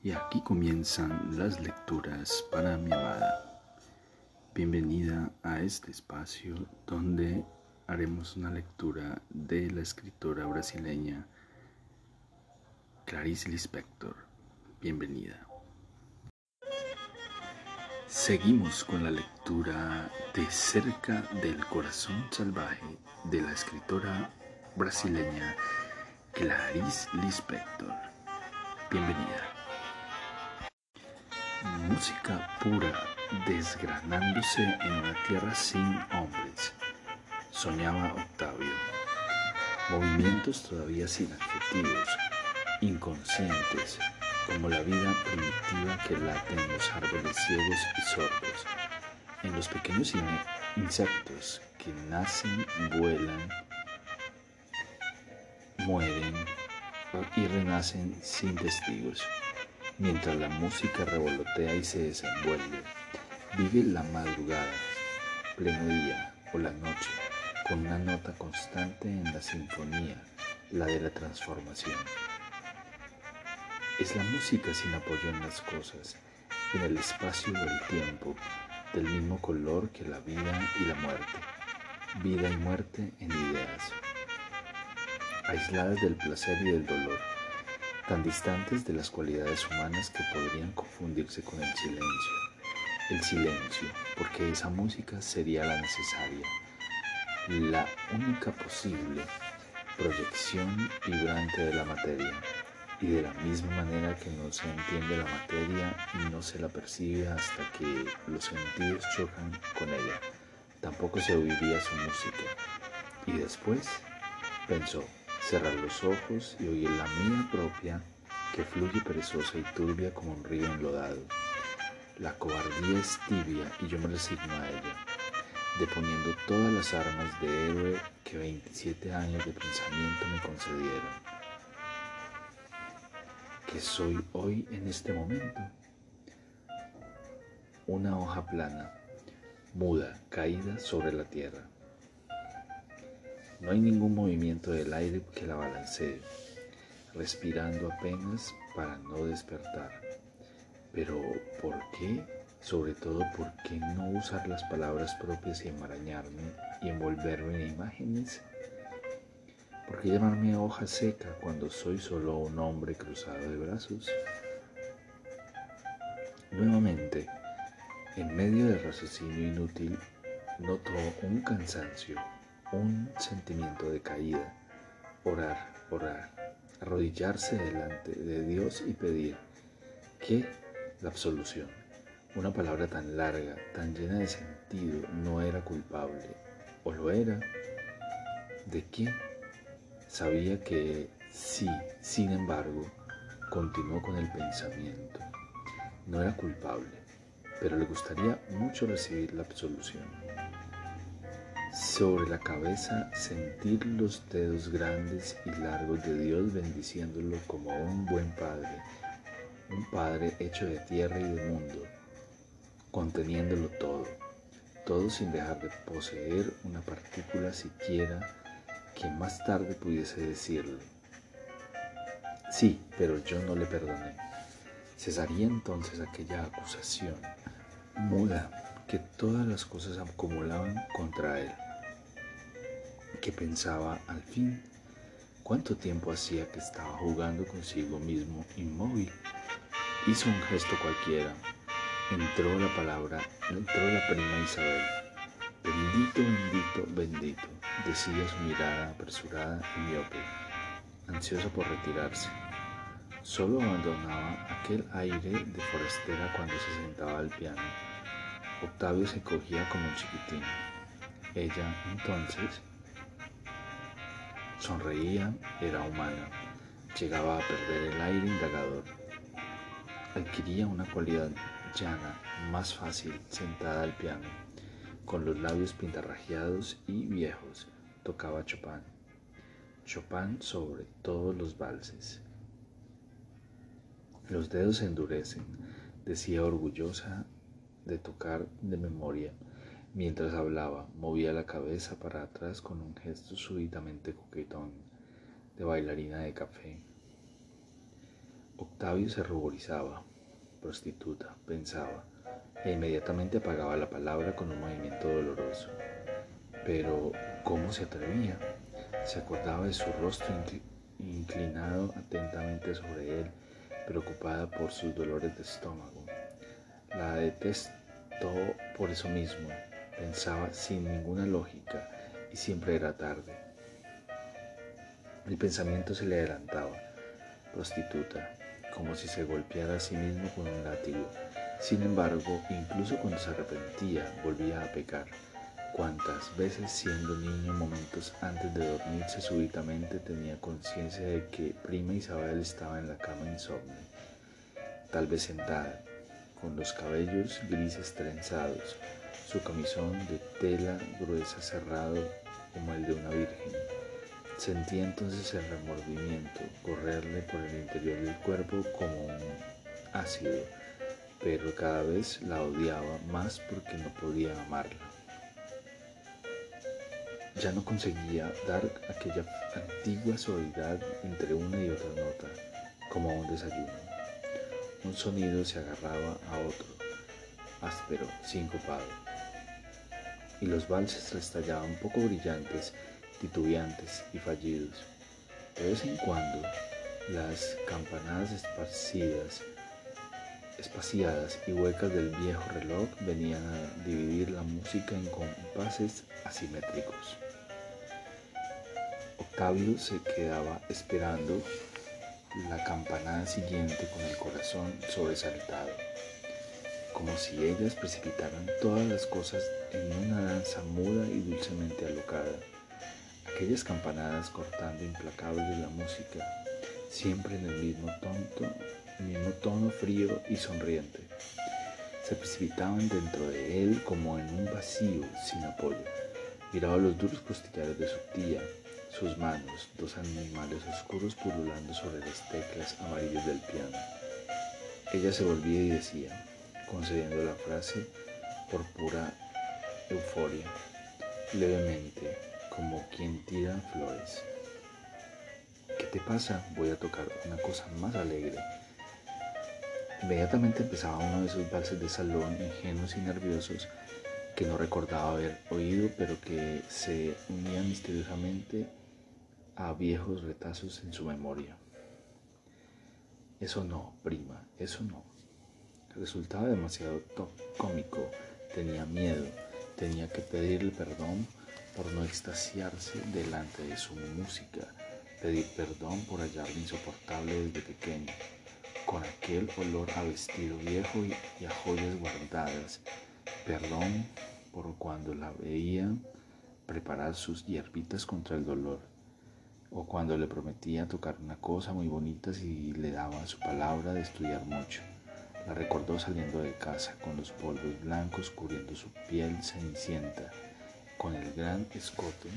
Y aquí comienzan las lecturas para mi amada. Bienvenida a este espacio donde haremos una lectura de la escritora brasileña Clarice Lispector. Bienvenida. Seguimos con la lectura de Cerca del Corazón Salvaje de la escritora brasileña Clarice Lispector. Bienvenida. Música pura desgranándose en una tierra sin hombres, soñaba Octavio. Movimientos todavía sin adjetivos, inconscientes, como la vida primitiva que late en los árboles ciegos y sordos, en los pequeños insectos que nacen, vuelan, mueren y renacen sin testigos mientras la música revolotea y se desenvuelve. Vive la madrugada, pleno día o la noche, con una nota constante en la sinfonía, la de la transformación. Es la música sin apoyo en las cosas, en el espacio del tiempo, del mismo color que la vida y la muerte, vida y muerte en ideas, aisladas del placer y del dolor tan distantes de las cualidades humanas que podrían confundirse con el silencio. El silencio, porque esa música sería la necesaria, la única posible proyección vibrante de la materia, y de la misma manera que no se entiende la materia y no se la percibe hasta que los sentidos chocan con ella, tampoco se oiría su música. Y después pensó, cerrar los ojos y oír la mía propia que fluye perezosa y turbia como un río enlodado. La cobardía es tibia y yo me resigno a ella, deponiendo todas las armas de héroe que 27 años de pensamiento me concedieron. Que soy hoy en este momento? Una hoja plana, muda, caída sobre la tierra. No hay ningún movimiento del aire que la balancee, respirando apenas para no despertar. Pero, ¿por qué? Sobre todo, ¿por qué no usar las palabras propias y enmarañarme y envolverme en imágenes? ¿Por qué llamarme hoja seca cuando soy solo un hombre cruzado de brazos? Nuevamente, en medio del raciocinio inútil, noto un cansancio un sentimiento de caída, orar, orar, arrodillarse delante de Dios y pedir que la absolución, una palabra tan larga, tan llena de sentido, no era culpable, o lo era, ¿de qué? Sabía que sí, sin embargo, continuó con el pensamiento. No era culpable, pero le gustaría mucho recibir la absolución sobre la cabeza sentir los dedos grandes y largos de Dios bendiciéndolo como un buen padre, un padre hecho de tierra y de mundo, conteniéndolo todo, todo sin dejar de poseer una partícula siquiera que más tarde pudiese decirle, sí, pero yo no le perdoné. Cesaría entonces aquella acusación muda que todas las cosas acumulaban contra él que pensaba al fin cuánto tiempo hacía que estaba jugando consigo mismo inmóvil. Hizo un gesto cualquiera. Entró la palabra, entró la prima Isabel. Bendito, bendito, bendito, decía su mirada apresurada y miope, ansiosa por retirarse. Solo abandonaba aquel aire de forastera cuando se sentaba al piano. Octavio se cogía como un chiquitín. Ella, entonces, Sonreía, era humana, llegaba a perder el aire indagador. Adquiría una cualidad llana, más fácil, sentada al piano, con los labios pintarrajeados y viejos, tocaba Chopin. Chopin sobre todos los valses. Los dedos se endurecen, decía orgullosa de tocar de memoria Mientras hablaba, movía la cabeza para atrás con un gesto súbitamente coquetón de bailarina de café. Octavio se ruborizaba. Prostituta, pensaba, e inmediatamente apagaba la palabra con un movimiento doloroso. Pero, ¿cómo se atrevía? Se acordaba de su rostro inclinado atentamente sobre él, preocupada por sus dolores de estómago. La detestó por eso mismo, pensaba sin ninguna lógica y siempre era tarde. El pensamiento se le adelantaba, prostituta, como si se golpeara a sí mismo con un látigo. Sin embargo, incluso cuando se arrepentía, volvía a pecar. Cuántas veces siendo niño, momentos antes de dormirse súbitamente tenía conciencia de que prima Isabel estaba en la cama insomne, tal vez sentada, con los cabellos grises trenzados, su camisón de tela gruesa cerrado como el de una virgen. Sentía entonces el remordimiento correrle por el interior del cuerpo como un ácido, pero cada vez la odiaba más porque no podía amarla. Ya no conseguía dar aquella antigua suavidad entre una y otra nota, como un desayuno. Un sonido se agarraba a otro, áspero, sincopado. Y los valses restallaban poco brillantes, titubeantes y fallidos. De vez en cuando, las campanadas esparcidas, espaciadas y huecas del viejo reloj venían a dividir la música en compases asimétricos. Octavio se quedaba esperando la campanada siguiente con el corazón sobresaltado, como si ellas precipitaran todas las cosas en una danza muda y dulcemente alocada. Aquellas campanadas cortando implacable la música, siempre en el mismo, tonto, mismo tono frío y sonriente. Se precipitaban dentro de él como en un vacío sin apoyo. Miraba los duros costillares de su tía, sus manos, dos animales oscuros pululando sobre las teclas amarillas del piano. Ella se volvía y decía, concediendo la frase por pura euforia, levemente, como quien tira flores. ¿Qué te pasa? Voy a tocar una cosa más alegre. Inmediatamente empezaba uno de esos valses de salón ingenuos y nerviosos que no recordaba haber oído, pero que se unían misteriosamente a viejos retazos en su memoria. Eso no, prima, eso no. Resultaba demasiado cómico, tenía miedo, tenía que pedirle perdón por no extasiarse delante de su música, pedir perdón por hallarla insoportable desde pequeño, con aquel olor a vestido viejo y a joyas guardadas, perdón por cuando la veía preparar sus hierbitas contra el dolor o cuando le prometía tocar una cosa muy bonita si le daba su palabra de estudiar mucho. La recordó saliendo de casa con los polvos blancos cubriendo su piel cenicienta, con el gran escote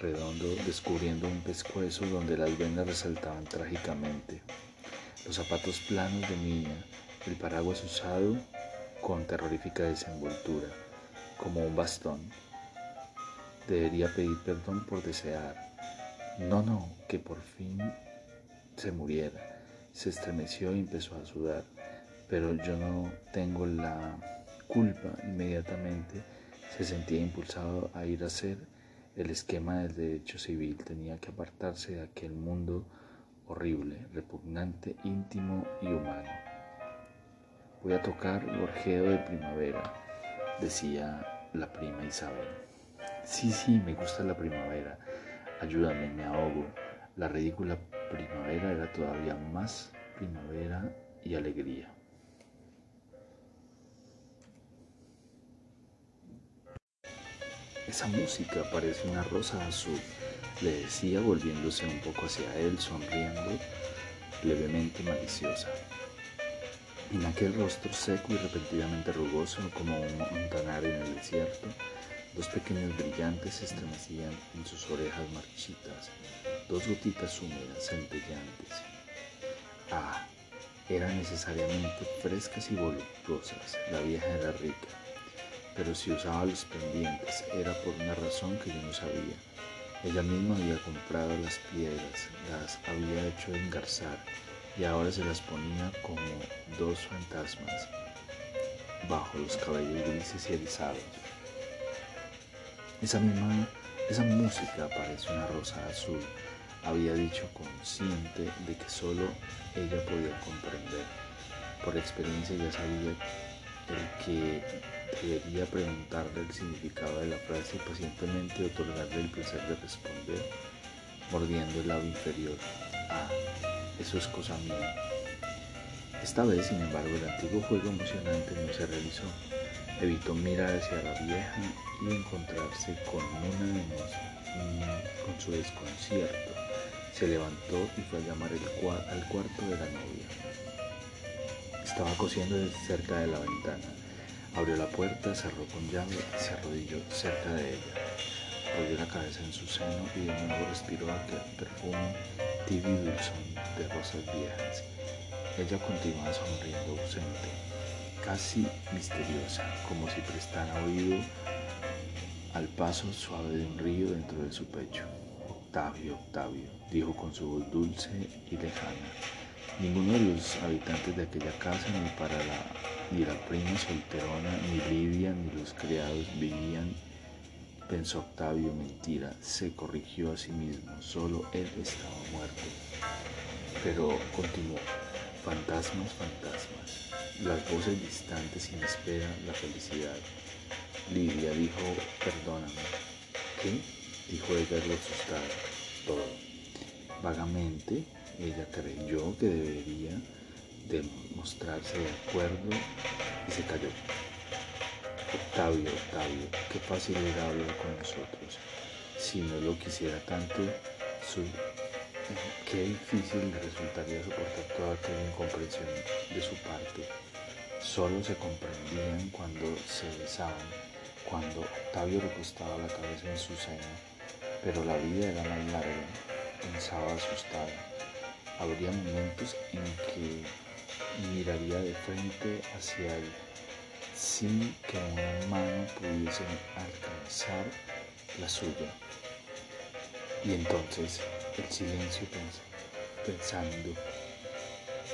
redondo descubriendo un pescuezo donde las venas resaltaban trágicamente, los zapatos planos de niña, el paraguas usado con terrorífica desenvoltura, como un bastón. Debería pedir perdón por desear, no, no, que por fin se muriera. Se estremeció y empezó a sudar, pero yo no tengo la culpa. Inmediatamente se sentía impulsado a ir a hacer el esquema del derecho civil. Tenía que apartarse de aquel mundo horrible, repugnante, íntimo y humano. Voy a tocar Orgeo de primavera, decía la prima Isabel. Sí, sí, me gusta la primavera Ayúdame, me ahogo. La ridícula primavera era todavía más primavera y alegría. Esa música parece una rosa azul, le decía volviéndose un poco hacia él, sonriendo, levemente maliciosa. En aquel rostro seco y repentinamente rugoso como un montanar en el desierto, Dos pequeños brillantes se estremecían en sus orejas marchitas, dos gotitas húmedas centellantes. Ah, eran necesariamente frescas y voluptuosas, la vieja era rica, pero si usaba los pendientes era por una razón que yo no sabía. Ella misma había comprado las piedras, las había hecho engarzar y ahora se las ponía como dos fantasmas bajo los cabellos grises y erizados. Esa misma, esa música parece una rosa azul, había dicho consciente de que solo ella podía comprender. Por experiencia ya sabía el que debería preguntarle el significado de la frase y pacientemente otorgarle el placer de responder, mordiendo el lado inferior. Ah, eso es cosa mía. Esta vez, sin embargo, el antiguo juego emocionante no se realizó. Evitó mirar hacia la vieja y encontrarse con una de mm, con su desconcierto. Se levantó y fue a llamar al cuarto de la novia. Estaba cosiendo cerca de la ventana. Abrió la puerta, cerró con llave y se arrodilló cerca de ella. Abrió la cabeza en su seno y de nuevo respiró aquel perfume tibio y de rosas viejas. Ella continuaba sonriendo ausente, casi misteriosa, como si prestara oído al paso suave de un río dentro de su pecho. Octavio, Octavio, dijo con su voz dulce y lejana. Ninguno de los habitantes de aquella casa, ni para la, ni la prima solterona, ni Lidia, ni los criados vivían. Pensó Octavio, mentira, se corrigió a sí mismo, solo él estaba muerto. Pero continuó, Fantasmas, fantasmas. Las voces distantes inesperan la felicidad. Lidia dijo, perdóname. ¿Qué? Dijo ella lo asustada. Todo. Vagamente, ella creyó que debería demostrarse de acuerdo y se cayó. Octavio, Octavio, qué fácil era hablar con nosotros. Si no lo quisiera tanto, su Qué difícil le resultaría soportar toda aquella incomprensión de su parte. Solo se comprendían cuando se besaban, cuando Octavio recostaba la cabeza en su seno, pero la vida era más larga, pensaba asustada. Habría momentos en que miraría de frente hacia él sin que una mano pudiese alcanzar la suya. Y entonces el silencio pensando,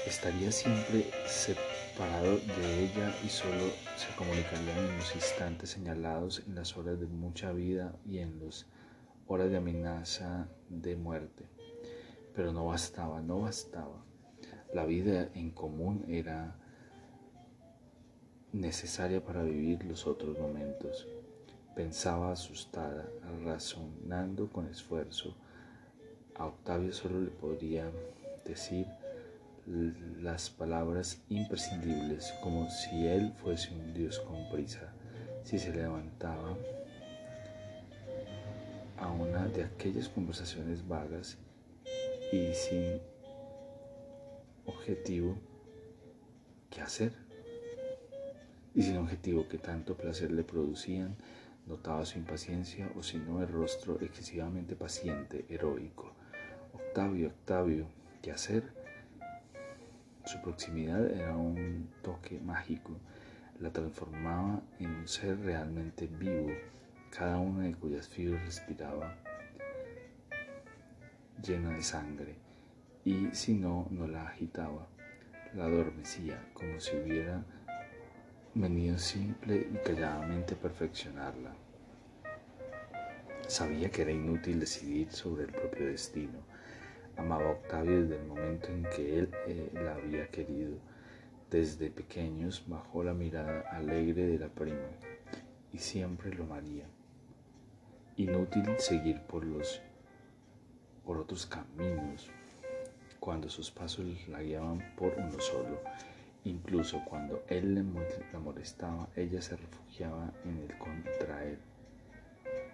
estaría siempre separado de ella y solo se comunicarían en los instantes señalados, en las horas de mucha vida y en las horas de amenaza de muerte. Pero no bastaba, no bastaba. La vida en común era necesaria para vivir los otros momentos. Pensaba asustada, razonando con esfuerzo a Octavio solo le podría decir las palabras imprescindibles, como si él fuese un dios con prisa, si se levantaba a una de aquellas conversaciones vagas y sin objetivo qué hacer y sin objetivo que tanto placer le producían, notaba su impaciencia o si no el rostro excesivamente paciente, heroico Octavio, Octavio, ¿qué hacer? Su proximidad era un toque mágico, la transformaba en un ser realmente vivo, cada una de cuyas fibras respiraba llena de sangre, y si no, no la agitaba, la adormecía, como si hubiera venido simple y calladamente perfeccionarla. Sabía que era inútil decidir sobre el propio destino, Amaba a Octavio desde el momento en que él eh, la había querido. Desde pequeños bajó la mirada alegre de la prima y siempre lo amaría. Inútil seguir por los por otros caminos cuando sus pasos la guiaban por uno solo. Incluso cuando él la molestaba, ella se refugiaba en el contra él.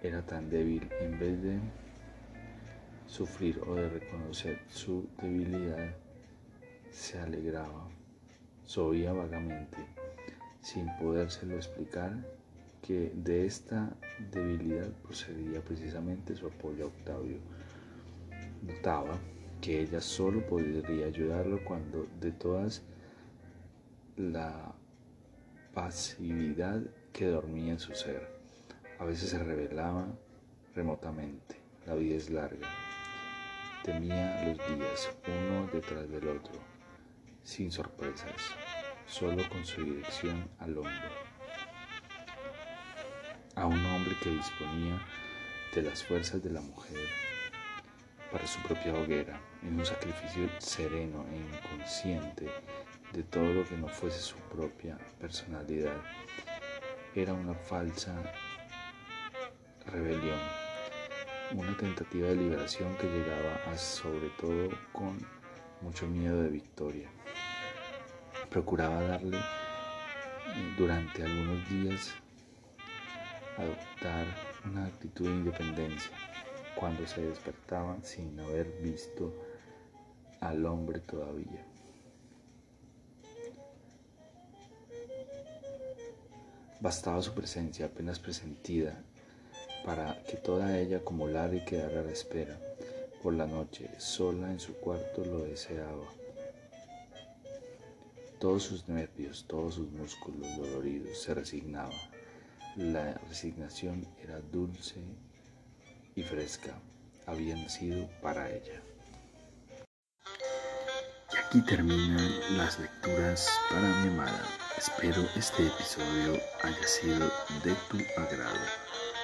Era tan débil en vez de sufrir o de reconocer su debilidad, se alegraba, oía vagamente, sin podérselo explicar, que de esta debilidad procedía precisamente su apoyo a Octavio. Notaba que ella solo podría ayudarlo cuando de todas la pasividad que dormía en su ser. A veces se revelaba remotamente. La vida es larga temía los días uno detrás del otro, sin sorpresas, solo con su dirección al hombro. A un hombre que disponía de las fuerzas de la mujer para su propia hoguera, en un sacrificio sereno e inconsciente de todo lo que no fuese su propia personalidad. Era una falsa rebelión, una tentativa de liberación que llegaba a sobre todo con mucho miedo de victoria. Procuraba darle eh, durante algunos días adoptar una actitud de independencia cuando se despertaba sin haber visto al hombre todavía. Bastaba su presencia apenas presentida para que toda ella acumulara y quedara a la espera. Por la noche, sola en su cuarto, lo deseaba. Todos sus nervios, todos sus músculos doloridos se resignaban. La resignación era dulce y fresca. Había nacido para ella. Y aquí terminan las lecturas para mi amada. Espero este episodio haya sido de tu agrado.